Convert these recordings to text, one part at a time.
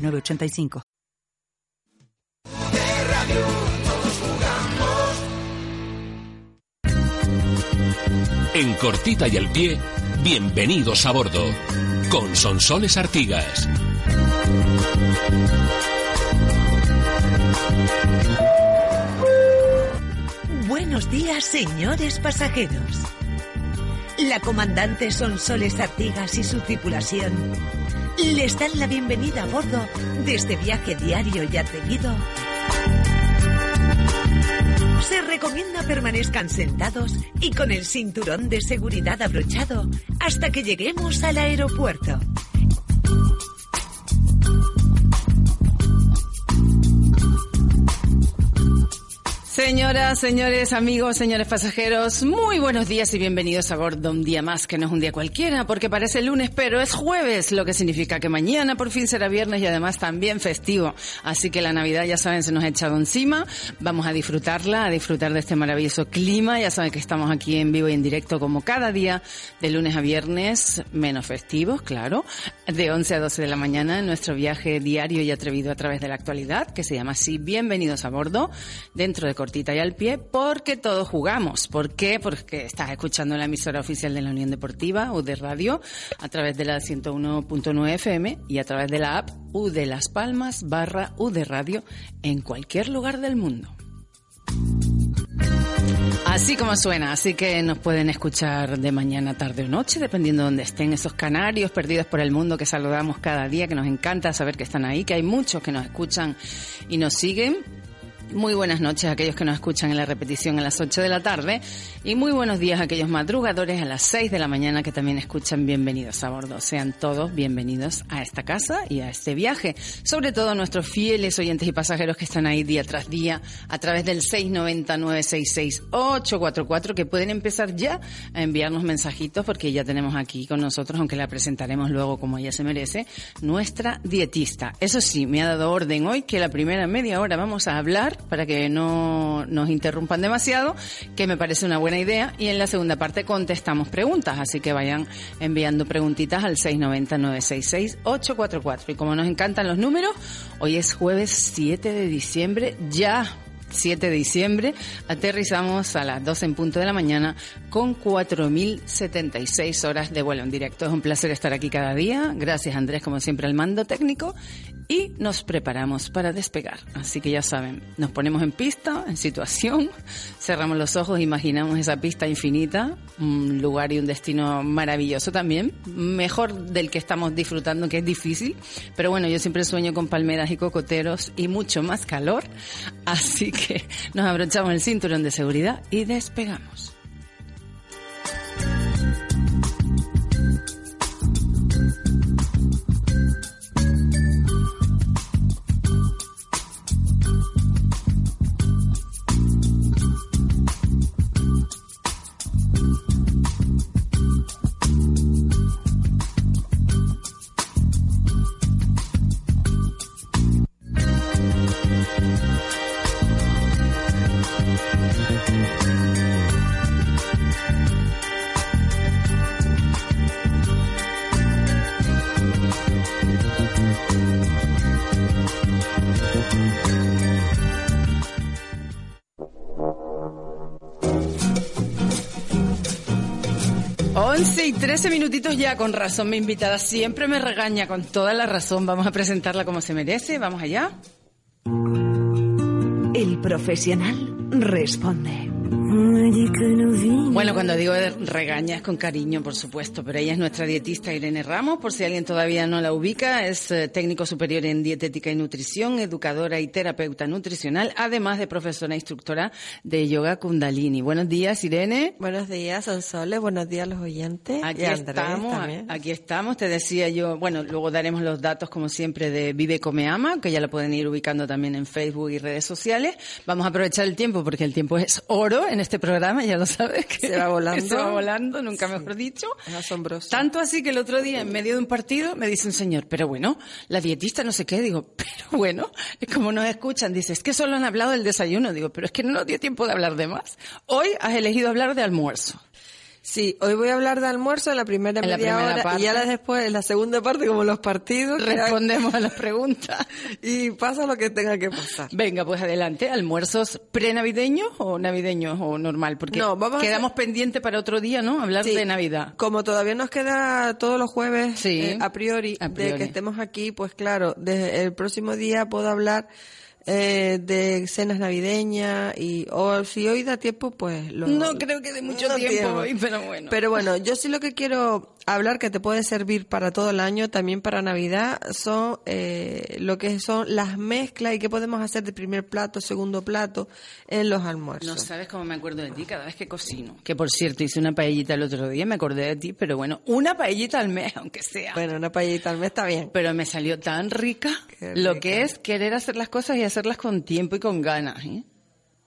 985. En cortita y al pie, bienvenidos a bordo, con Sonsoles Artigas. Buenos días, señores pasajeros. La comandante Sonsoles Artigas y su tripulación les dan la bienvenida a bordo de este viaje diario y atrevido. Se recomienda permanezcan sentados y con el cinturón de seguridad abrochado hasta que lleguemos al aeropuerto. Señoras, señores, amigos, señores pasajeros, muy buenos días y bienvenidos a bordo un día más, que no es un día cualquiera, porque parece lunes, pero es jueves, lo que significa que mañana por fin será viernes y además también festivo. Así que la Navidad, ya saben, se nos ha echado encima. Vamos a disfrutarla, a disfrutar de este maravilloso clima. Ya saben que estamos aquí en vivo y en directo como cada día, de lunes a viernes, menos festivos, claro, de 11 a 12 de la mañana en nuestro viaje diario y atrevido a través de la actualidad, que se llama así Bienvenidos a bordo, dentro de y al pie porque todos jugamos. ¿Por qué? Porque estás escuchando la emisora oficial de la Unión Deportiva, UD Radio, a través de la 101.9 FM y a través de la app U de Las Palmas barra UD Radio en cualquier lugar del mundo. Así como suena, así que nos pueden escuchar de mañana, tarde o noche, dependiendo de donde estén esos canarios perdidos por el mundo que saludamos cada día, que nos encanta saber que están ahí, que hay muchos que nos escuchan y nos siguen muy buenas noches a aquellos que nos escuchan en la repetición a las 8 de la tarde y muy buenos días a aquellos madrugadores a las 6 de la mañana que también escuchan bienvenidos a bordo. Sean todos bienvenidos a esta casa y a este viaje. Sobre todo nuestros fieles oyentes y pasajeros que están ahí día tras día a través del 690-966-844 que pueden empezar ya a enviarnos mensajitos porque ya tenemos aquí con nosotros, aunque la presentaremos luego como ella se merece, nuestra dietista. Eso sí, me ha dado orden hoy que la primera media hora vamos a hablar para que no nos interrumpan demasiado, que me parece una buena idea. Y en la segunda parte contestamos preguntas, así que vayan enviando preguntitas al 690-966-844. Y como nos encantan los números, hoy es jueves 7 de diciembre, ya 7 de diciembre, aterrizamos a las 12 en punto de la mañana con 4.076 horas de vuelo en directo. Es un placer estar aquí cada día. Gracias Andrés, como siempre, al mando técnico. Y nos preparamos para despegar. Así que ya saben, nos ponemos en pista, en situación, cerramos los ojos, imaginamos esa pista infinita, un lugar y un destino maravilloso también, mejor del que estamos disfrutando, que es difícil. Pero bueno, yo siempre sueño con palmeras y cocoteros y mucho más calor. Así que nos abrochamos el cinturón de seguridad y despegamos. 13 minutitos ya, con razón mi invitada siempre me regaña con toda la razón. Vamos a presentarla como se merece, vamos allá. El profesional responde. Bueno, cuando digo regaña es con cariño, por supuesto, pero ella es nuestra dietista Irene Ramos, por si alguien todavía no la ubica, es eh, técnico superior en dietética y nutrición, educadora y terapeuta nutricional, además de profesora e instructora de yoga kundalini. Buenos días, Irene. Buenos días, Sonsoles, buenos días a los oyentes. Aquí estamos, aquí estamos, te decía yo, bueno, luego daremos los datos como siempre de Vive Come Ama, que ya la pueden ir ubicando también en Facebook y redes sociales. Vamos a aprovechar el tiempo porque el tiempo es oro en este programa, ya lo sabes. Que se va volando. se va volando, nunca mejor dicho. Es asombroso. Tanto así que el otro día, en medio de un partido, me dice un señor, pero bueno, la dietista no sé qué. Digo, pero bueno, es como nos escuchan. Dice, es que solo han hablado del desayuno. Digo, pero es que no nos dio tiempo de hablar de más. Hoy has elegido hablar de almuerzo. Sí, hoy voy a hablar de almuerzo en la primera media hora y ya después, en la segunda parte, como los partidos. Respondemos a las preguntas. y pasa lo que tenga que pasar. Venga, pues adelante. ¿Almuerzos prenavideños o navideños o normal? Porque no, vamos quedamos pendientes para otro día, ¿no? Hablar de Navidad. Como todavía nos queda todos los jueves, eh, a, priori, a priori, de que estemos aquí, pues claro, desde el próximo día puedo hablar eh, de cenas navideñas y o si hoy da tiempo pues lo, no creo que de mucho tiempo, hoy pero bueno. Pero bueno yo sí lo que quiero hablar que te puede servir para todo el año también para navidad son eh, lo que son las mezclas y qué podemos hacer de primer plato segundo plato en los almuerzos. No sabes cómo me acuerdo de ti cada vez que cocino. Que por cierto hice una paellita el otro día me acordé de ti pero bueno una paellita al mes aunque sea. Bueno una paellita al mes está bien. Pero me salió tan rica, lo que es querer hacer las cosas y hacerlas con tiempo y con ganas. ¿eh?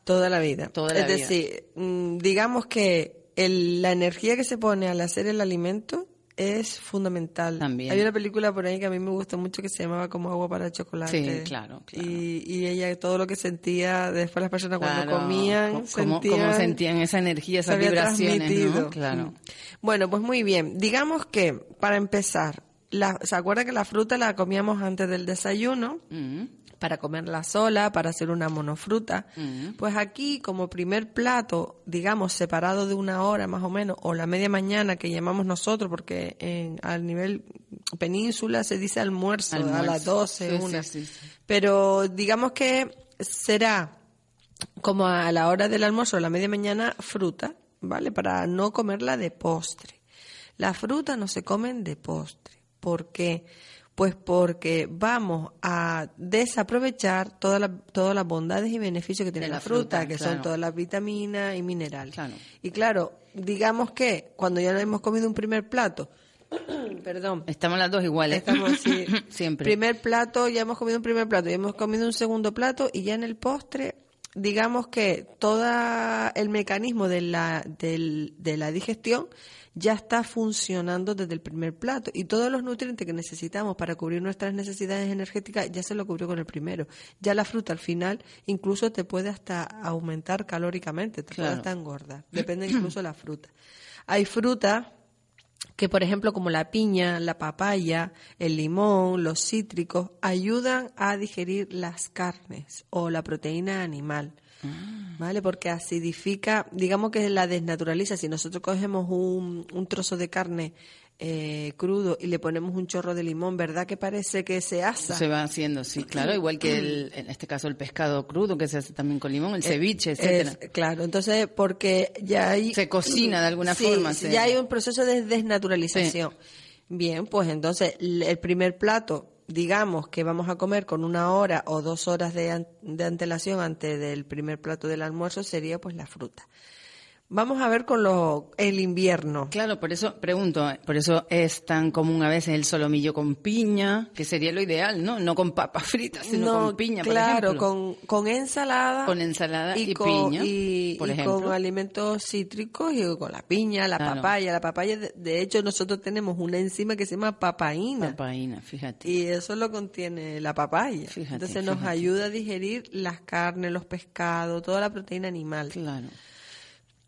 Toda la vida. es decir, mm, digamos que la energía que se pone al hacer el alimento es fundamental. También. Hay una película por ahí que a mí me gusta mucho que se llamaba como agua para chocolate. Sí, claro. Y, y, ella todo lo que sentía después las personas cuando comían, cómo, sentían, sentían esa energía, esas vibraciones, Claro. Mm. Bueno, pues muy bien. Digamos que para empezar, la, ¿se acuerda que la fruta la comíamos antes del desayuno? Mm para comerla sola, para hacer una monofruta. Mm. Pues aquí, como primer plato, digamos, separado de una hora más o menos, o la media mañana que llamamos nosotros, porque en, al nivel península se dice almuerzo, a las 12, una. Pero digamos que será como a la hora del almuerzo, o la media mañana, fruta, ¿vale? Para no comerla de postre. La fruta no se comen de postre. ¿Por qué? Pues porque vamos a desaprovechar todas las bondades y beneficios que tiene la, fruta, que son todas las vitaminas y minerales. Y claro, digamos que cuando ya hemos comido un primer plato, perdón. Estamos las dos iguales. Estamos, Siempre. Primer plato, ya hemos comido un primer plato, ya hemos comido un segundo plato y ya en el postre, digamos que todo el mecanismo de la, de la digestión ya está funcionando desde el primer plato y todos los nutrientes que necesitamos para cubrir nuestras necesidades energéticas ya se lo cubrió con el primero. Ya la fruta al final incluso te puede hasta aumentar calóricamente, te puede hasta engordar, depende incluso de la fruta. Hay fruta que por ejemplo como la piña, la papaya, el limón, los cítricos ayudan a digerir las carnes o la proteína animal. Ah. ¿Vale? Porque acidifica, digamos que la desnaturaliza. Si nosotros cogemos un, un trozo de carne eh, crudo y le ponemos un chorro de limón, ¿verdad que parece que se asa? Se va haciendo, sí, claro, igual que el, en este caso el pescado crudo que se hace también con limón, el ceviche, etcétera. claro, entonces porque ya hay se cocina de alguna forma, ya hay un proceso de desnaturalización. Bien, pues entonces el primer plato digamos que vamos a comer con una hora o dos horas de, de, antelación antes del primer plato del almuerzo sería pues la fruta. Vamos a ver con lo, el invierno. Claro, por eso pregunto, por eso es tan común a veces el solomillo con piña, que sería lo ideal, ¿no? No con papas fritas, sino con piña, claro, con, con ensalada. Con ensalada y, piña, y, por y con alimentos cítricos y con la piña, la papaya. La papaya, de, hecho, nosotros tenemos una enzima que se llama papaína. Papaína, fíjate. Y eso lo contiene la papaya. Entonces nos ayuda a digerir las carnes, los pescados, toda la proteína animal. Claro.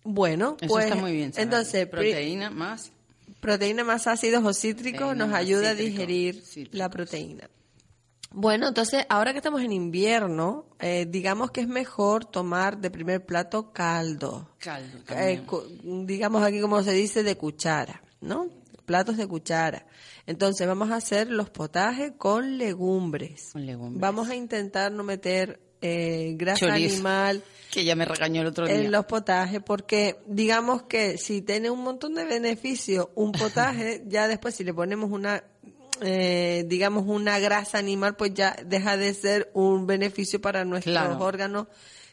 Bueno, Eso pues está muy bien. entonces proteína más proteína más ácidos o cítricos nos ayuda a digerir la proteína. Bueno, entonces ahora que estamos en invierno, eh, digamos que es mejor tomar de primer plato caldo. Caldo. Eh, digamos aquí como se dice de cuchara, ¿no? Platos de cuchara. Entonces vamos a hacer los potajes con legumbres. Con legumbres. Vamos a intentar no meter eh, grasa Chorizo. animal Que ya me regañó el otro día. en los potajes, porque digamos que si tiene un montón de beneficios un potaje, ya después si le ponemos una, eh, digamos, una grasa animal, pues ya deja de ser un beneficio para nuestros Claro. órganos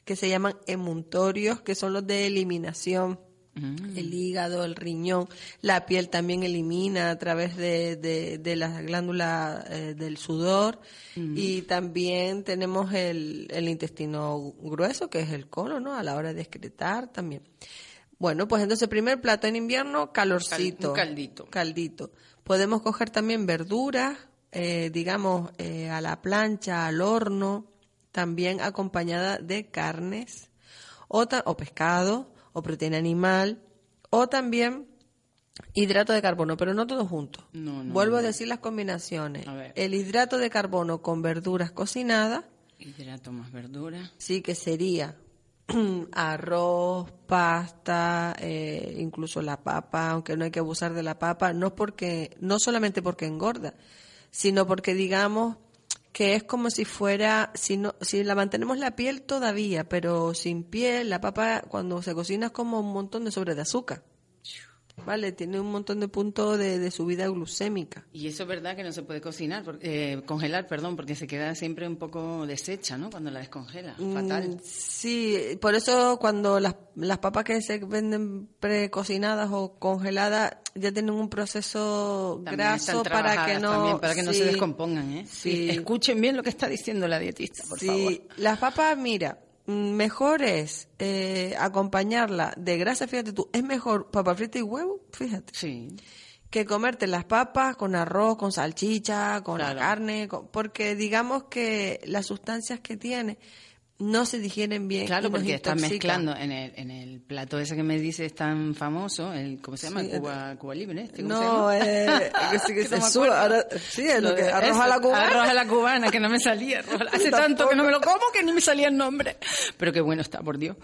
que se llaman emuntorios, que son los de eliminación. Mm. El hígado, el riñón, la piel también elimina a través de, de, de las glándulas eh, del sudor Mm. y también tenemos el, el intestino grueso, que es el colon, ¿no? A la hora de excretar también. Bueno, pues entonces primer plato en invierno, calorcito. Cal- un caldito. Caldito. Podemos coger también verduras, eh, digamos, eh, a la plancha, al horno, también acompañada de carnes o, o pescado o proteína animal o también hidrato de carbono, pero no todo junto. No, no, Vuelvo a decir las combinaciones. El hidrato de carbono con verduras cocinadas, Hidrato más verdura. sí que sería arroz, pasta, eh, incluso la papa, aunque no hay que abusar de la papa, no porque, no solamente porque engorda, sino porque digamos que es como si fuera, si no, si la mantenemos la piel todavía, pero sin piel, la papa cuando se cocina es como un montón de sobre de azúcar. Vale, tiene un montón de puntos de, de subida glucémica. Y eso es verdad que no se puede cocinar, eh, congelar, perdón, porque se queda siempre un poco deshecha, ¿no? Cuando la descongela. Fatal. Mm, Sí, por eso cuando las, las papas que se venden precocinadas o congeladas ya tienen un proceso También graso para que no también, para que no se sí, descompongan, ¿eh? Sí. Escuchen bien lo que está diciendo la dietista, por sí. favor. Las papas, mira, mejor es eh, acompañarla de grasa, fíjate tú, es mejor papa frita y huevo, fíjate, Sí. que comerte las papas con arroz, con salchicha, con la carne, con- porque digamos que las sustancias que tiene no se digieren bien. Claro, porque intoxican. mezclando en el, en el plato ese que me dices tan famoso, el ¿cómo se llama? Sí, el Cuba, Cuba Libre, este, ¿cómo se No, llama? eh, que sí, que se no sube, ahora- sí, es lo Lo que, arroz a la cubana. Arroz a la cubana, que no me salía. Hace tanto que no me lo como que ni me salía el nombre. Pero qué bueno está, por Dios.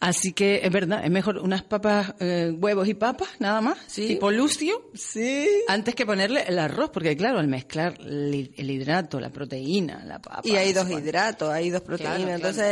Así que es verdad, es mejor unas papas, eh, huevos y papas, nada más, Sí. tipo lucio, Sí. antes que ponerle el arroz, porque claro, al mezclar el, el hidrato, la proteína, la papa... Y hay no dos hidratos, hay dos proteínas. Claro, claro.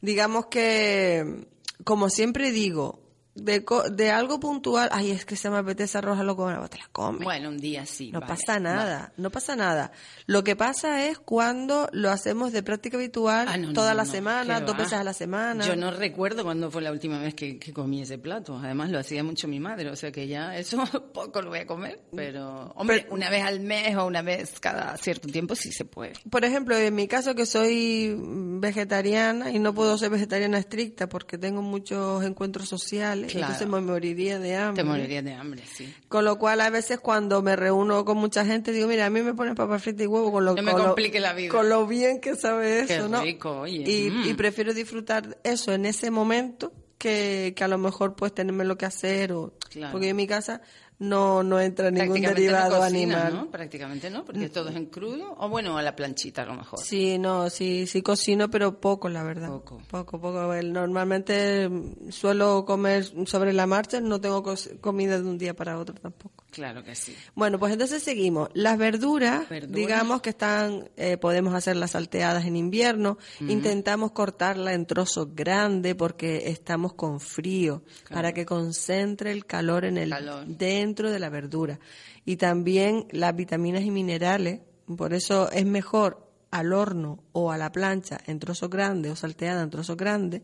Digamos que, como siempre digo, de, de algo puntual, ay, es que se me apetece arroz a lo te la comes. Bueno, un día sí. No vale, pasa nada, no pasa nada. Lo que pasa es cuando lo hacemos de práctica habitual Ah, no, toda no, la no, semana, dos va. veces a la semana. Yo no recuerdo cuándo fue la última vez que, que comí ese plato. Además, lo hacía mucho mi madre, o sea que ya eso poco lo voy a comer. Pero, hombre, Pero- una vez al mes o una vez cada cierto tiempo sí se puede. Por ejemplo, en mi caso que soy vegetariana y no puedo ser vegetariana estricta porque tengo muchos encuentros sociales, Claro. entonces me moriría de hambre. Te morirías de hambre, sí. Con lo cual, a veces cuando me reúno con mucha gente, digo, mira, a mí me ponen papa frita y huevo con lo, No me con lo- complique la vida. con lo bien que sabe eso, Qué ¿no? rico, oye. Y, Mm. y prefiero disfrutar eso en ese momento que, que a lo mejor pues tenerme lo que hacer o Claro. porque en mi casa no no entra ningún derivado no cocinas, animal. ¿no? Prácticamente no, porque todo es en crudo. O bueno, a la planchita a lo mejor. Sí, no, sí, sí cocino, pero poco, la verdad. Poco. Poco, poco. Normalmente mm, suelo comer sobre la marcha, no tengo comida de un día para otro tampoco. Claro que sí. Bueno, pues entonces seguimos. Las verduras, Verduras. digamos que están, eh, podemos hacerlas salteadas en invierno. Intentamos cortarla en trozos grandes porque estamos con frío, para que concentre el calor en el Calor. dentro de la verdura. Y también las vitaminas y minerales, por eso es mejor al horno o a la plancha en trozos grandes o salteada en trozos grandes,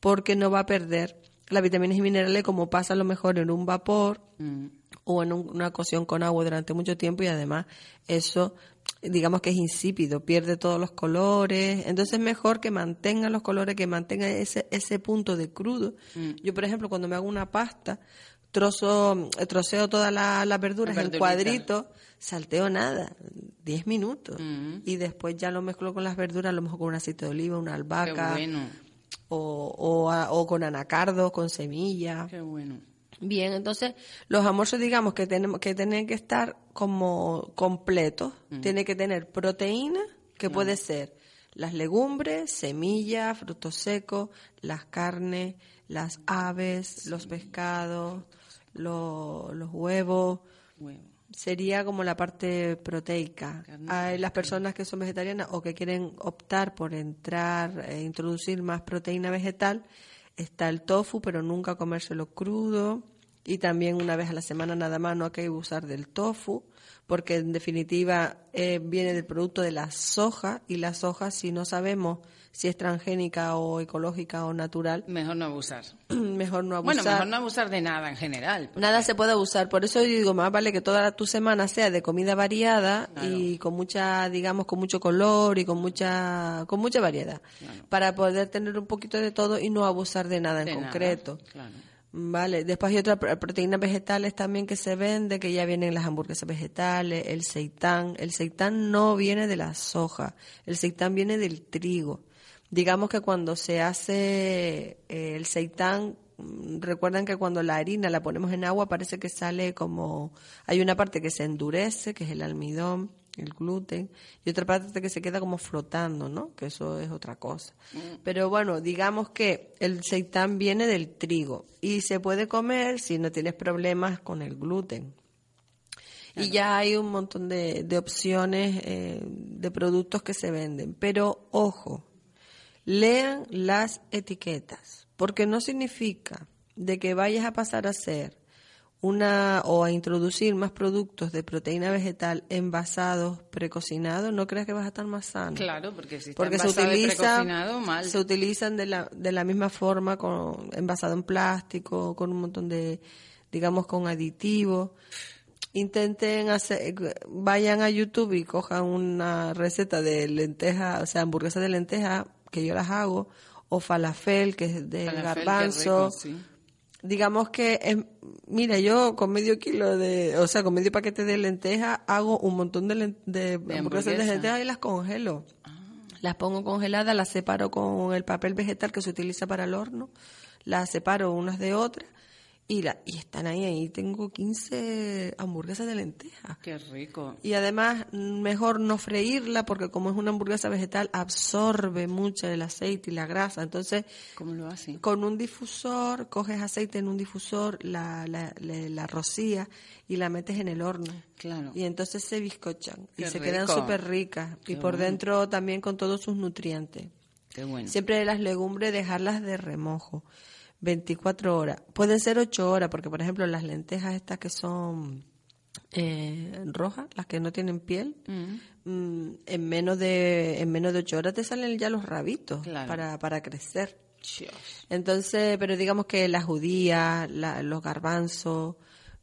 porque no va a perder las vitaminas y minerales como pasa a lo mejor en un vapor Mm. o en un- una cocción con agua durante mucho tiempo y además eso digamos que es insípido, pierde todos los colores, entonces es mejor que mantenga los colores, que mantenga ese, ese punto de crudo. Mm. Yo, por ejemplo, cuando me hago una pasta, trozo, troceo todas la- las verduras Las en cuadritos, salteo nada, 10 minutos, Mm. y después ya lo mezclo con las verduras, a lo mejor con un aceite de oliva, una albahaca, Qué bueno, o, o, a- o con anacardos, con semillas. qué bueno. Bien, entonces los almuerzos digamos que tenemos que tienen que estar como completos. Tiene que tener proteína, que puede ser las legumbres, semillas, frutos secos, las carnes, las aves, los pescados, lo- los huevos, Huevo. sería como la parte proteica. Hay las personas que son vegetarianas o que quieren optar por entrar e introducir más proteína vegetal, está el tofu, pero nunca comérselo crudo. Y también una vez a la semana nada más no hay que usar del tofu, porque en definitiva eh, viene del producto de la soja y la soja si no sabemos si es transgénica o ecológica o natural. Mejor no abusar. mejor no abusar. Bueno, mejor no abusar de nada en general. Nada se puede abusar. Por eso yo digo, más vale que toda tu semana sea de comida variada y con mucha, digamos, con mucho color y con mucha, con mucha variedad. Para poder tener un poquito de todo y no abusar de nada en concreto. Vale, después hay otras proteínas vegetales también que se vende, que ya vienen las hamburguesas vegetales, el seitán. El seitán no viene de la soja, el seitán viene del trigo. Digamos que cuando se hace eh, el seitán, mm, recuerdan que cuando la harina la ponemos en agua parece que sale como, hay una parte que se endurece, que es el almidón, el gluten, y otra parte que se queda como flotando, ¿no? Que eso es otra cosa. Mm. Pero bueno, digamos que el seitán viene del trigo y se puede comer si no tienes problemas con el gluten. Y ya hay un montón de, de opciones eh, de productos que se venden. Pero ojo, lean las etiquetas, porque no significa de que vayas a pasar a ser una o a introducir más productos de proteína vegetal envasados, precocinados, no creas que vas a estar más sano. Claro, porque si está porque se utiliza, mal. se utilizan de la de la misma forma con envasado en plástico, con un montón de digamos con aditivos. Intenten hacer vayan a YouTube y cojan una receta de lenteja, o sea, hamburguesa de lenteja que yo las hago, o falafel, que es de garbanzo. Digamos que, mira, yo con medio kilo de, o sea, con medio paquete de lentejas hago un montón de, de lentejas y las congelo. Ah. Las pongo congeladas, las separo con el papel vegetal que se utiliza para el horno, las separo unas de otras y, la, y están ahí, ahí tengo 15 hamburguesas de lenteja. Qué rico. Y además, mejor no freírla porque como es una hamburguesa vegetal, absorbe mucho el aceite y la grasa. Entonces, ¿cómo lo hacen? Con un difusor, coges aceite en un difusor, la, la, la, rocías y la metes en el horno. Claro. Y entonces se bizcochan y se quedan súper ricas. y por dentro también con todos sus nutrientes. Qué bueno. Siempre las legumbres dejarlas de remojo. 24 horas. Pueden ser 8 horas, porque por ejemplo las lentejas estas que son eh, rojas, las que no tienen piel, mm. Mm, en menos de en menos de 8 horas te salen ya los rabitos para, para crecer. Entonces, pero digamos que las judías, los garbanzos,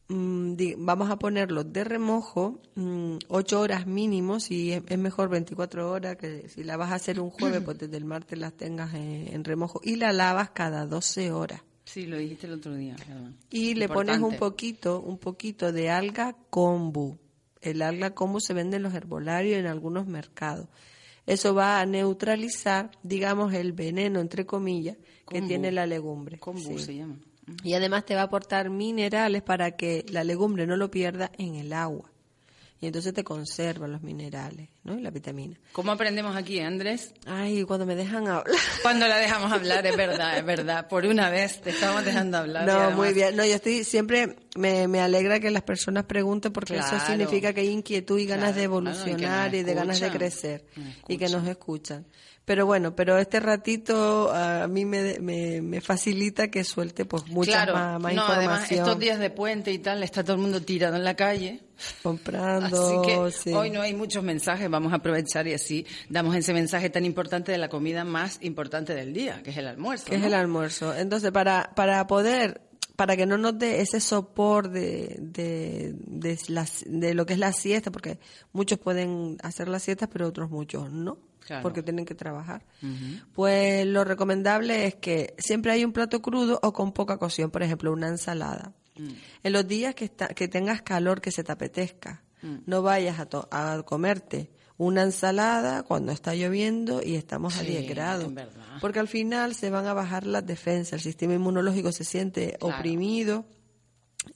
vamos a ponerlo de remojo mm, ocho horas mínimos y es, mejor 24 horas que si la vas a hacer un jueves pues desde el martes las tengas en, remojo y la lavas cada 12 horas. Sí lo dijiste el otro día y le pones un poquito un poquito de alga kombu el alga kombu se vende en los herbolarios en algunos mercados. Eso va a neutralizar digamos el veneno entre comillas que tiene la legumbre. Kombu se llama y además te va a aportar minerales para que la legumbre no lo pierda en el agua. Y entonces te conserva los minerales, ¿no? Y la vitamina. ¿Cómo aprendemos aquí, Andrés? Ay, cuando me dejan hablar. Cuando la dejamos hablar, es verdad, es verdad. Por una vez te estamos dejando hablar. No, muy bien. No, yo estoy siempre, me, me alegra que las personas pregunten porque eso significa que hay inquietud y ganas de evolucionar y, de ganas de crecer y que nos escuchan. Pero bueno, pero este ratito a mí me, me, facilita que suelte pues mucha más, más no, Además, estos días de puente y tal, está todo el mundo tirado en la calle. Comprando. Así que hoy no hay muchos mensajes, vamos a aprovechar y así damos ese mensaje tan importante de la comida más importante del día, que es el almuerzo. Que es el almuerzo. Entonces, para, para poder para que no nos dé ese sopor de, de, de, de, lo que es la siesta, porque muchos pueden hacer la siesta, pero otros muchos no porque tienen que trabajar. Pues lo recomendable es que siempre hay un plato crudo o con poca cocción, por ejemplo, una ensalada. Mm. En los días que, que tengas calor, que se te apetezca, mm. no vayas a, a comerte una ensalada cuando está lloviendo y estamos a 10 grados. Porque al final se van a bajar las defensas, el sistema inmunológico se siente oprimido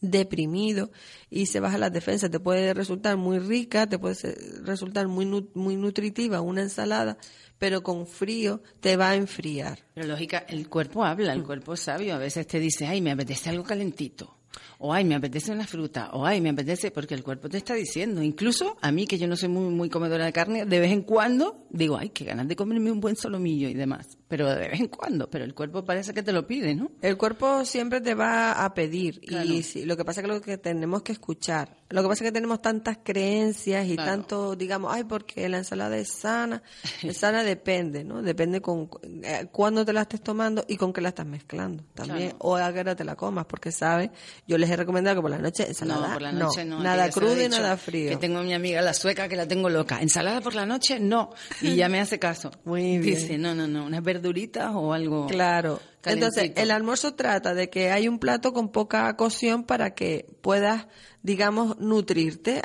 deprimido y se baja la defensa. Te puede resultar muy rica, te puede resultar muy, muy nutritiva una ensalada, pero con frío te va a enfriar. Pero lógica, el cuerpo habla, el cuerpo es sabio. A veces te dice, ay, me apetece algo calentito. O ay, me apetece una fruta, o ay, me apetece, porque el cuerpo te está diciendo. Incluso a mí, que yo no soy muy, muy comedora de carne, de vez en cuando digo, ay, qué ganas de comerme un buen solomillo y demás. Pero de vez en cuando, pero el cuerpo parece que te lo pide, ¿no? El cuerpo siempre te va a pedir. Y sí, lo que pasa es que lo que tenemos que escuchar. Lo que pasa es que tenemos tantas creencias y tanto, digamos, ay, porque la ensalada es sana. Es sana depende, ¿no? Depende con eh, cuándo te la estés tomando y con qué la estás mezclando también. O a qué hora te la comas, porque sabes, yo les he recomendado que por la noche ensalada. No, por la noche no. nada crudo y nada frío. Que tengo a mi amiga la sueca que la tengo loca. Ensalada por la noche, no. Y ya me hace caso. Muy bien. Dice, no, no, no, unas verduritas o algo. Claro. Entonces, el almuerzo trata de que hay un plato con poca cocción para que puedas, digamos, nutrirte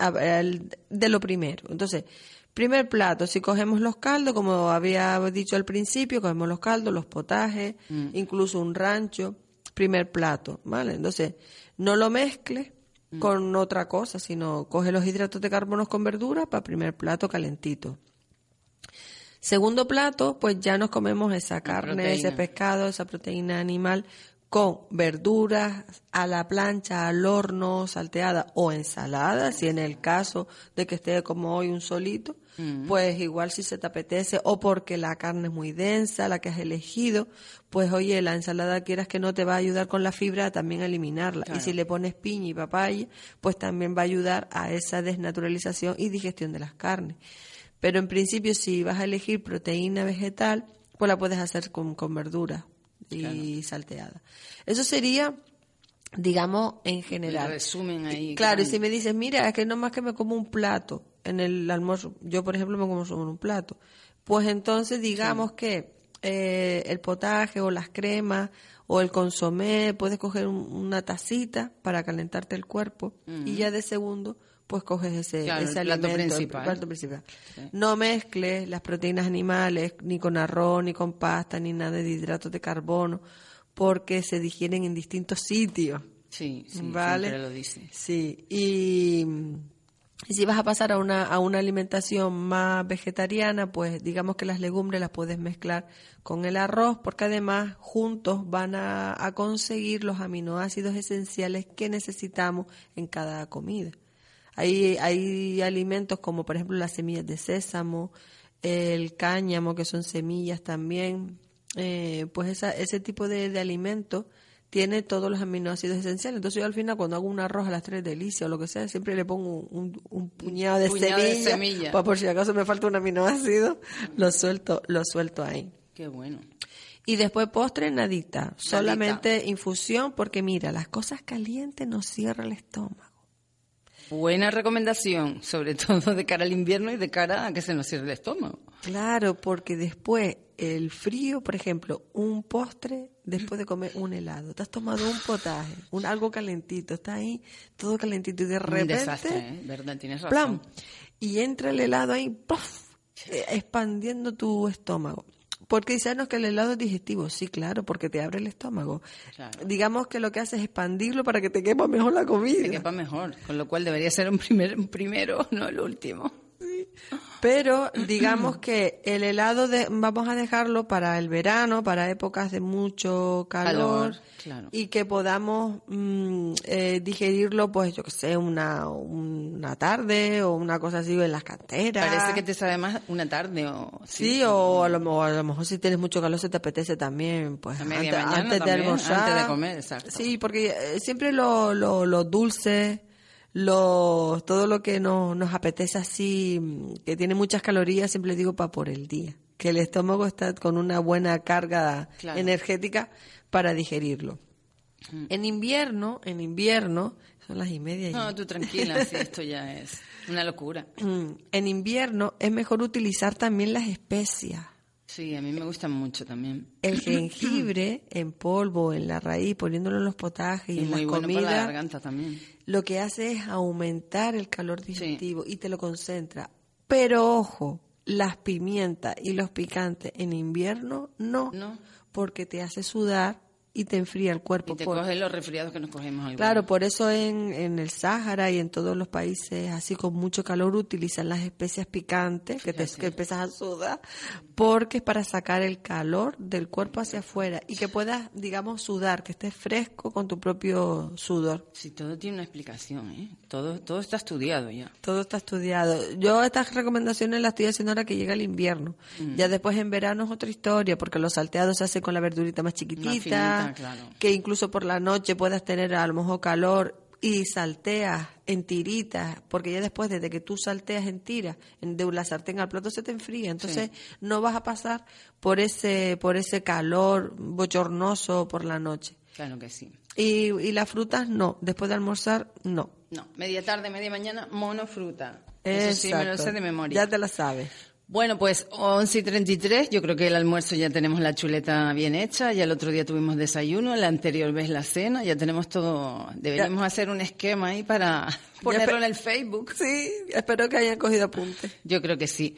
de lo primero. Entonces, primer plato, si cogemos los caldos, como había dicho al principio, cogemos los caldos, los potajes, mm. incluso un rancho, primer plato, ¿vale? Entonces, no lo mezcles mm. con otra cosa, sino coge los hidratos de carbono con verdura para primer plato calentito. Segundo plato, pues ya nos comemos esa carne, ese pescado, esa proteína animal con verduras a la plancha, al horno, salteada o ensalada, si en el caso de que esté como hoy un solito, mm. pues igual si se te apetece o porque la carne es muy densa, la que has elegido, pues oye, la ensalada quieras que no te va a ayudar con la fibra también a eliminarla. Y si le pones piña y papaya, pues también va a ayudar a esa desnaturalización y digestión de las carnes. Pero en principio, si vas a elegir proteína vegetal, pues la puedes hacer con, con verdura y salteada. Eso sería digamos, en general. resumen ahí. claro, y si me dices, mira, es que no más que me como un plato en el almuerzo, yo por ejemplo me como solo un plato, pues entonces digamos que eh, el potaje o las cremas o el consomé, puedes coger una tacita para calentarte el cuerpo y ya de segundo pues coges ese, ese alimento, principal. principal. No mezcles las proteínas animales ni con arroz, ni con pasta, ni nada de hidratos de carbono, porque se digieren en distintos sitios. Sí, sí, ¿vale? lo dice. Sí, y, si vas a pasar a una, a una alimentación más vegetariana, pues digamos que las legumbres las puedes mezclar con el arroz, porque además juntos van a, a conseguir los aminoácidos esenciales que necesitamos en cada comida. Hay, hay alimentos como por ejemplo las semillas de sésamo, el cáñamo, que son semillas también. Eh, pues esa, ese tipo de, de alimentos tiene todos los aminoácidos esenciales. Entonces yo al final cuando hago un arroz a las tres delicias o lo que sea, siempre le pongo un, un, puñado, de, semillas Pues por si acaso me falta un aminoácido, lo suelto, lo suelto ahí. Qué bueno. Y después postre, nadita. Solamente infusión, porque mira, las cosas calientes nos cierran el estómago. Buena recomendación, sobre todo de cara al invierno y de cara a que se nos cierre el estómago. Claro, porque después el frío, por ejemplo, un postre después de comer un helado. Te has tomado un potaje, un algo calentito, está ahí todo calentito y de repente... Un desastre, ¿eh? ¿verdad? Tienes razón. y entra el helado ahí, ¡puff! Eh, expandiendo tu estómago. Porque dicen que el helado es digestivo. Sí, claro, porque te abre el estómago. Digamos que lo que hace es expandirlo para que te quepa mejor la comida. Te quepa mejor, con lo cual debería ser un, primer, un primero, no el último. Pero digamos que el helado de, vamos a dejarlo para el verano, para épocas de mucho calor, y que podamos mm, eh, digerirlo, pues yo que sé, una, una tarde o una cosa así en las canteras. Parece que te sabe más una tarde o... Sí, o a lo, a lo mejor si tienes mucho calor se te apetece también, pues antes, de almorzar. Antes de comer, exacto. Sí, porque eh, siempre lo, lo, lo dulce lo, todo lo que nos, nos apetece así, que tiene muchas calorías, siempre digo para por el día. Que el estómago está con una buena carga energética para digerirlo. Mm. En invierno, en invierno, son las y media. No, tú tranquila, sí, esto ya es una locura. Mm. En invierno es mejor utilizar también las especias. Sí, a mí me gustan mucho también. El jengibre en polvo, en la raíz, poniéndolo en los potajes y, en las comidas. la garganta también. Lo que hace es aumentar el calor digestivo y te lo concentra. Pero ojo, las pimientas y los picantes en invierno no, no. porque te hace sudar y te enfría el cuerpo. Y te cogen los resfriados que nos cogemos. Algunos. Claro, por eso en, en el Sáhara y en todos los países así con mucho calor utilizan las especias picantes que, te, que empiezas a sudar porque es para sacar el calor del cuerpo hacia afuera y que puedas, digamos, sudar, que estés fresco con tu propio sudor. Sí, todo tiene una explicación, ¿eh? Todo, todo está estudiado ya. Todo está estudiado. Yo estas recomendaciones las estoy haciendo ahora que llega el invierno. Mm. Ya después en verano es otra historia porque los salteados se hacen con la verdurita más chiquitita que incluso por la noche puedas tener a lo mejor calor y salteas en tiritas, porque ya después, desde que tú salteas en tiras, de la sartén al plato se te enfría, entonces no vas a pasar por ese, por ese calor bochornoso por la noche. Claro que sí. Y, y las frutas no, después de almorzar no. No, media tarde, media mañana, monofruta. Eso sí me lo sé de memoria. Ya te la sabes. Bueno, pues 11 y 33, yo creo que el almuerzo ya tenemos la chuleta bien hecha, ya el otro día tuvimos desayuno, la anterior vez la cena, ya tenemos todo, deberíamos hacer un esquema ahí para ponerlo en el Facebook. Sí, espero que hayan cogido apunte. Yo creo que sí.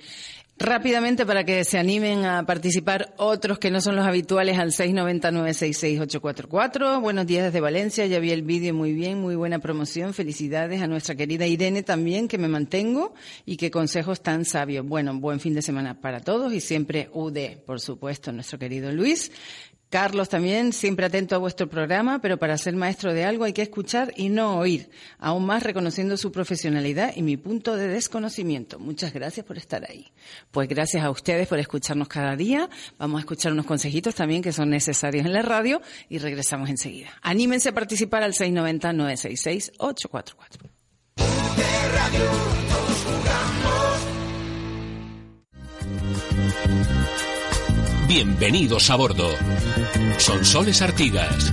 Rápidamente para que se animen a participar otros que no son los habituales al 690-966-844. Buenos días desde Valencia, ya vi el vídeo muy bien, muy buena promoción. Felicidades a nuestra querida Irene también, que me mantengo y que consejos tan sabios. Bueno, buen fin de semana para todos y siempre UD, por supuesto, nuestro querido Luis. Carlos también, siempre atento a vuestro programa, pero para ser maestro de algo hay que escuchar y no oír, aún más reconociendo su profesionalidad y mi punto de desconocimiento. Muchas gracias por estar ahí. Pues gracias a ustedes por escucharnos cada día. Vamos a escuchar unos consejitos también que son necesarios en la radio y regresamos enseguida. Anímense a participar al 690-966-844. Bienvenidos a bordo. Son Soles Artigas.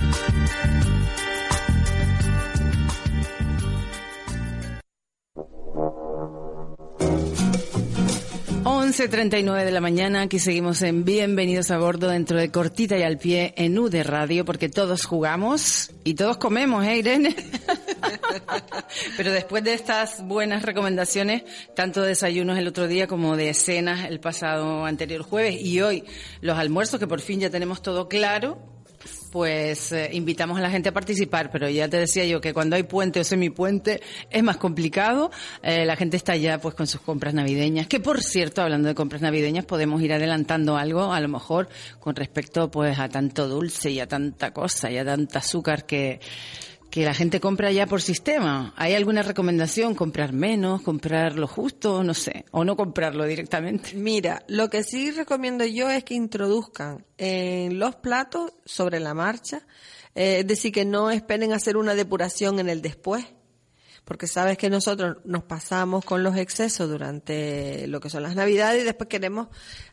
11.39 de la mañana, aquí seguimos en Bienvenidos a Bordo dentro de Cortita y al Pie en U de Radio, porque todos jugamos y todos comemos, ¿eh, Irene? Pero después de estas buenas recomendaciones, tanto de desayunos el otro día como de cenas el pasado anterior jueves y hoy los almuerzos, que por fin ya tenemos todo claro, pues eh, invitamos a la gente a participar, pero ya te decía yo que cuando hay puente o semipuente es más complicado. Eh, la gente está ya pues con sus compras navideñas, que por cierto, hablando de compras navideñas, podemos ir adelantando algo, a lo mejor con respecto pues a tanto dulce y a tanta cosa y a tanta azúcar que que la gente compra ya por sistema. ¿Hay alguna recomendación? ¿Comprar menos? ¿Comprar lo justo? No sé. ¿O no comprarlo directamente? Mira, lo que sí recomiendo yo es que introduzcan en los platos sobre la marcha, eh, es decir, que no esperen hacer una depuración en el después porque sabes que nosotros nos pasamos con los excesos durante lo que son las navidades y después queremos,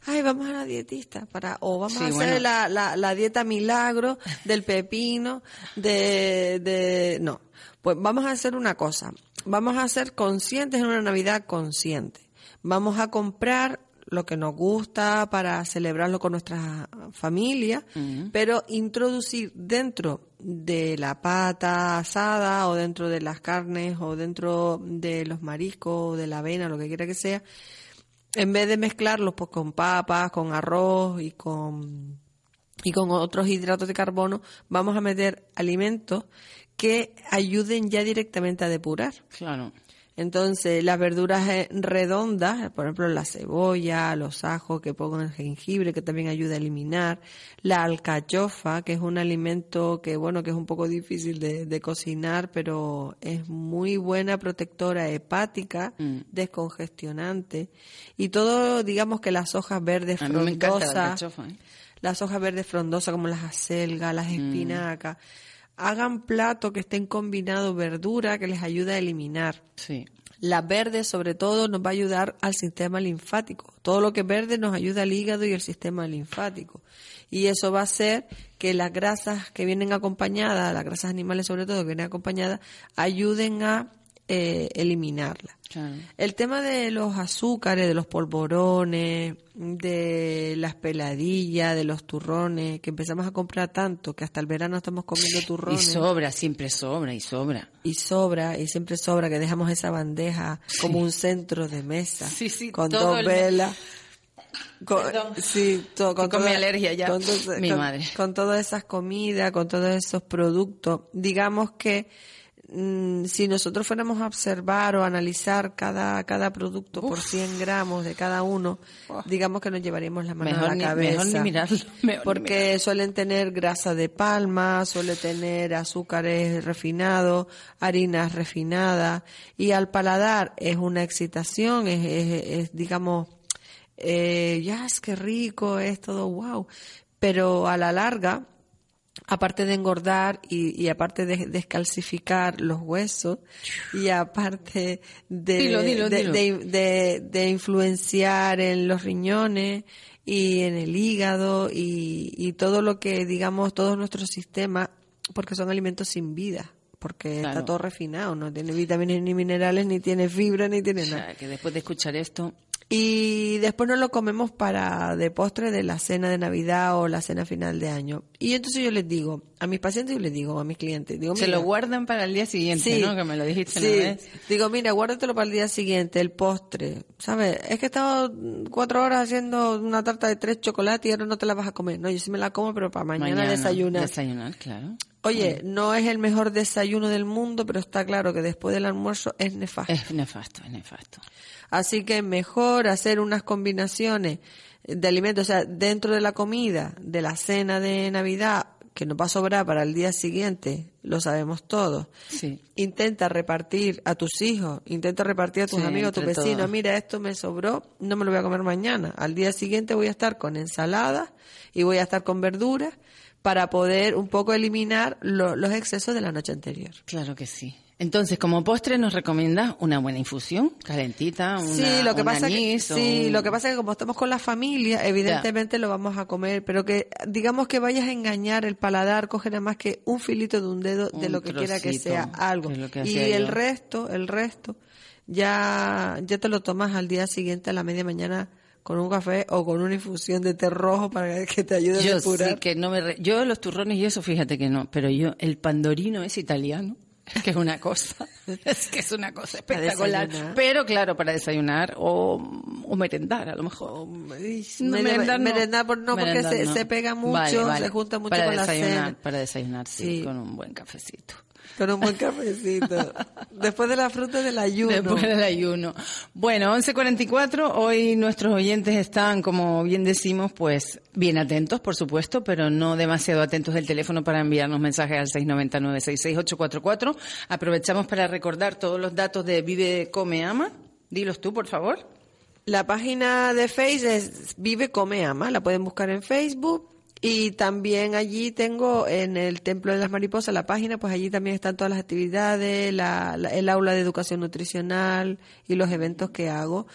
ay, vamos a la dietista para, o vamos a hacer la, la, la, dieta milagro del pepino, de, de, no. Pues vamos a hacer una cosa, vamos a ser conscientes en una Navidad consciente. Vamos a comprar lo que nos gusta para celebrarlo con nuestra familia, pero introducir dentro de la pata asada o dentro de las carnes o dentro de los mariscos o de la avena, lo que quiera que sea, en vez de mezclarlos pues con papas, con arroz y con y con otros hidratos de carbono, vamos a meter alimentos que ayuden ya directamente a depurar. Claro. Entonces, las verduras eh, redondas, por ejemplo, la cebolla, los ajos que pongo en el jengibre, que también ayuda a eliminar, la alcachofa, que es un alimento que, bueno, que es un poco difícil de, cocinar, pero es muy buena protectora hepática, mm. descongestionante, y todo, digamos que las hojas verdes frondosas, ¿eh? las hojas verdes frondosas como las acelgas, las mm. Hagan plato que estén combinados verdura que les ayude a eliminar. Sí. La verde, sobre todo, nos va a ayudar al sistema linfático. Todo lo que es verde nos ayuda al hígado y al sistema linfático. Y eso va a hacer que las grasas que vienen acompañadas, las grasas animales sobre todo que vienen acompañadas, ayuden a eh, eliminarla. El tema de los azúcares, de los polvorones, de las peladillas, de los turrones, que empezamos a comprar tanto que hasta el verano estamos comiendo turrones. Y sobra, siempre sobra, y sobra. Y sobra, y siempre sobra, que dejamos esa bandeja como un centro de mesa. Sí, sí, con dos velas. con, Perdón. sí, to- con, mi alergia ya. Con, Mi con- madre. con todas esas comidas, con todos esos productos. Digamos que mm, si nosotros fuéramos a observar o analizar cada, cada producto por 100 gramos de cada uno, digamos que nos llevaríamos la mano Mejor a la ni- cabeza. mejor ni mirarlo, mejor ni porque suelen tener grasa de palma, suele tener azúcares refinados, harinas refinadas, y al paladar es una excitación, es, es- es, digamos, eh, ya es que rico, es todo wow. Pero a la larga, aparte de engordar y, y aparte de descalcificar los huesos y aparte de, Dilo, dilo, de, dilo. de- de- de influenciar en los riñones y en el hígado y, y todo lo que digamos todo nuestro sistema porque son alimentos sin vida porque Claro. está todo refinado no tiene vitaminas ni minerales ni tiene fibra ni tiene O nada sea, que después de escuchar esto, y después nos lo comemos para de postre de la cena de Navidad o la cena final de año. Y entonces yo les digo, a mis pacientes yo les digo, a mis clientes, digo, se mira, lo guardan para el día siguiente, Sí, ¿no? Que me lo dijiste sí. una vez. Digo, mira, guárdatelo para el día siguiente, el postre. ¿Sabes? Es que he estado cuatro horas haciendo una tarta de tres chocolates y ahora no te la vas a comer. No, yo sí me la como, pero para mañana, desayunar. Desayunar, claro. Oye, no es el mejor desayuno del mundo, pero está claro que después del almuerzo es nefasto. Es nefasto, es nefasto. Así que mejor hacer unas combinaciones de alimentos, o sea, dentro de la comida, de la cena de Navidad, que nos va a sobrar para el día siguiente, lo sabemos todos. Sí. Intenta repartir a tus hijos, intenta repartir a tus Sí, amigos, a tus vecinos. todos. Mira, esto me sobró, no me lo voy a comer mañana. Al día siguiente voy a estar con ensalada y voy a estar con verduras para poder un poco eliminar lo- los excesos de la noche anterior. Claro que sí. Entonces, como postre nos recomiendas una buena infusión, calentita, una, sí, lo que un pasa que, anís sí, un- lo que pasa es que como estamos con la familia, evidentemente lo vamos a comer, pero que digamos que vayas a engañar el paladar, coge nada más que un filito de un dedo de lo que quiera que sea algo. que y el yo. resto, el resto, ya, ya te lo tomas al día siguiente a la media mañana con un café o con una infusión de té rojo para que te ayude a depurar. sí que no me... re- Yo los turrones y eso, fíjate que no, pero yo, el pandorino es italiano, que es una cosa, es que es una cosa espectacular. Pero claro, para desayunar o, o merendar a lo mejor. No, mere- merendar no. merendar por- no, porque se, no. se pega mucho, Vale, vale. se junta mucho para con la desayunar, cena. Para desayunar, sí, Sí. con un buen cafecito. Con un buen cafecito. Después de la fruta del ayuno. Después del ayuno. Bueno, 11.44, hoy nuestros oyentes están, como bien decimos, pues bien atentos, por supuesto, pero no demasiado atentos del teléfono para enviarnos mensajes al 699-66844. Aprovechamos para recordar todos los datos de Vive Come Ama. Dilos tú, por favor. La página de Facebook es Vive Come Ama, la pueden buscar en Facebook. Y también allí tengo en el Templo de las Mariposas la página, pues allí también están todas las actividades, la- la- el aula de educación nutricional y los eventos que hago.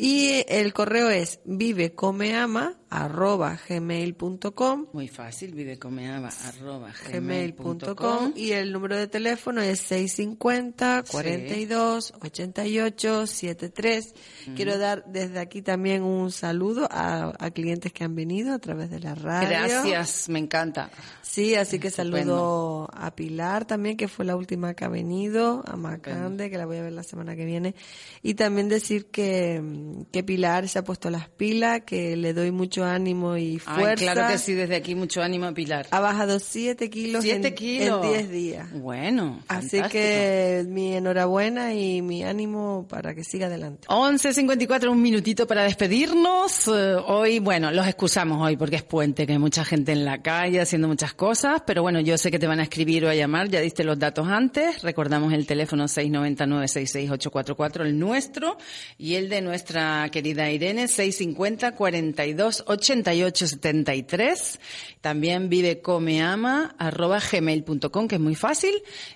Y el correo es vivecomeama@gmail.com Muy fácil, vivecomeama, arroba, gmail.com y el número de teléfono es 650 42 88 73. Quiero dar desde aquí también un saludo a, a clientes que han venido a través de la radio. Gracias, me encanta. Sí, así que Estupendo. saludo a Pilar también, que fue la última que ha venido, a Macande, que la voy a ver la semana que viene. Y también decir que, mm, que Pilar se ha puesto las pilas, que le doy mucho ánimo y Ay, fuerza. claro que sí, desde aquí mucho ánimo, Pilar. Ha bajado 7 kilos, Siete en, kilos. en 10 días. Bueno, Así que mi enhorabuena y mi ánimo para que siga adelante. 11.54, un minutito para despedirnos. Eh, hoy, bueno, los excusamos hoy porque es puente, que hay mucha gente en la calle haciendo muchas cosas, pero bueno, yo sé que te van a escribir o a llamar, ya diste los datos antes. Recordamos el teléfono 699-66844, el nuestro, y el de nuestra querida Irene, 650-42-88-73. También vive come ama, arroba gmail.com, que es muy fácil,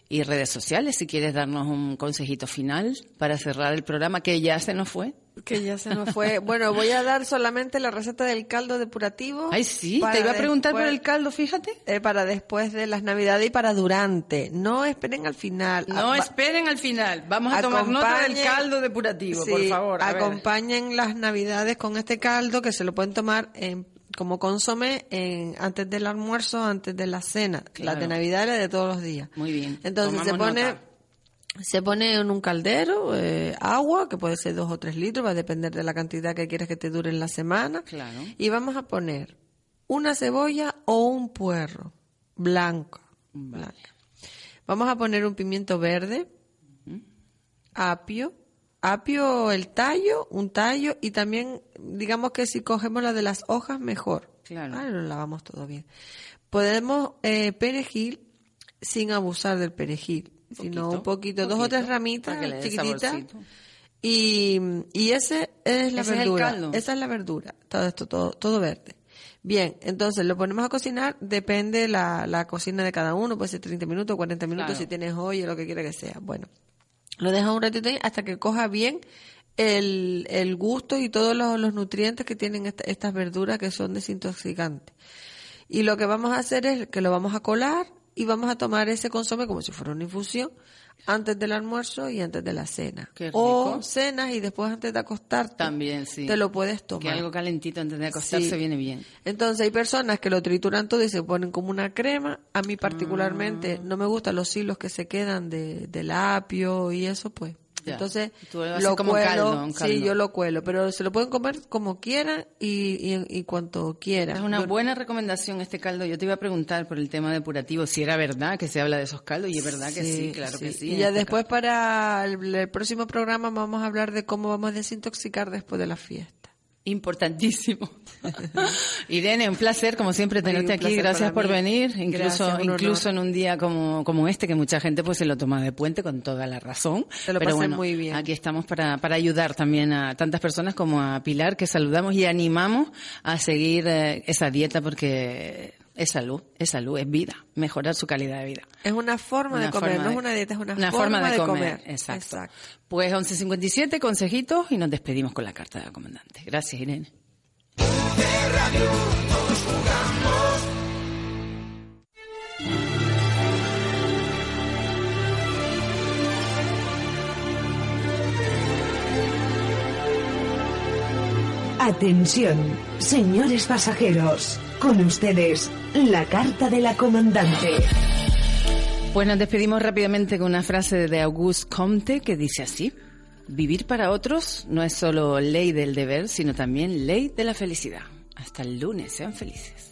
y redes sociales, si quieres darnos un consejito final para cerrar el programa, que ya se nos fue. Que ya se nos fue. Bueno, voy a dar solamente la receta del caldo depurativo. Ay, sí, te iba a preguntar por después- el caldo, fíjate. eh, para después de las navidades y para durante. No esperen al final. No Ah, esperen al final. Vamos a tomar nota del caldo depurativo, Sí, por favor. a ver. acompañen las navidades con este caldo que se lo pueden tomar en, como consomé en, antes del almuerzo, antes de la cena. Claro. La de Navidad y la de todos los días. Muy bien. Entonces se pone nota. Se pone en un caldero eh, agua, que puede ser dos o tres litros, va a depender de la cantidad que quieras que te dure en la semana. Claro. Y vamos a poner una cebolla o un puerro blanco. blanca. Vamos a poner un pimiento verde, apio, apio el tallo, un tallo y también digamos que si cogemos la de las hojas mejor. Claro. Ah, lo lavamos todo bien. Podemos eh, perejil sin abusar del perejil, sino un poquito, dos o tres ramitas chiquititas. Y, y ese es la Ese es el verdura. caldo. Esa es la verdura. Todo esto, todo, todo verde. Bien, entonces lo ponemos a cocinar, depende la, la cocina de cada uno, puede ser 30 minutos, 40 minutos, Claro. si tienes olla, lo que quiera que sea. Bueno, lo dejas un ratito ahí hasta que coja bien el, el gusto y todos los, los nutrientes que tienen esta- estas verduras que son desintoxicantes. Y lo que vamos a hacer es que lo vamos a colar y vamos a tomar ese consomé como si fuera una infusión antes del almuerzo y antes de la cena. Qué rico. O cenas y después antes de acostarte. También, sí. Te lo puedes tomar. Que algo calentito antes de acostarse Sí. viene bien. Entonces hay personas que lo trituran todo y se ponen como una crema. A mí particularmente Ah. no me gustan los hilos que se quedan de, del apio y eso pues. Ya. Entonces Tú lo haces lo como cuelo, caldo, un sí, yo lo cuelo, pero se lo pueden comer como quieran y, y, y cuanto quieran. Es una Yo- buena recomendación este caldo. Yo te iba a preguntar por el tema depurativo, si era verdad que se habla de esos caldos, y es verdad que sí, claro que sí. Y ya este después para el, el próximo programa vamos a hablar de cómo vamos a desintoxicar después de la fiesta. Importantísimo. Irene, un placer, como siempre, tenerte aquí. Gracias por mí. venir. Incluso, Gracias, incluso en un día como, como este, que mucha gente pues se lo toma de puente con toda la razón. Te lo Pero bueno, muy bien. aquí estamos para, para ayudar también a tantas personas como a Pilar, que saludamos y animamos a seguir eh, esa dieta porque es salud, es salud, es vida, mejorar su calidad de vida. Es una forma Una de comer, forma no es de- una dieta, es una, forma, de, comer. comer. Exacto. Pues 11.57, consejitos, y nos despedimos con la carta de la comandante. Gracias, Irene. Atención, señores pasajeros. Con ustedes, la carta de la comandante. Pues nos despedimos rápidamente con una frase de Auguste Comte que dice así. Vivir para otros no es solo ley del deber, sino también ley de la felicidad. Hasta el lunes, sean felices.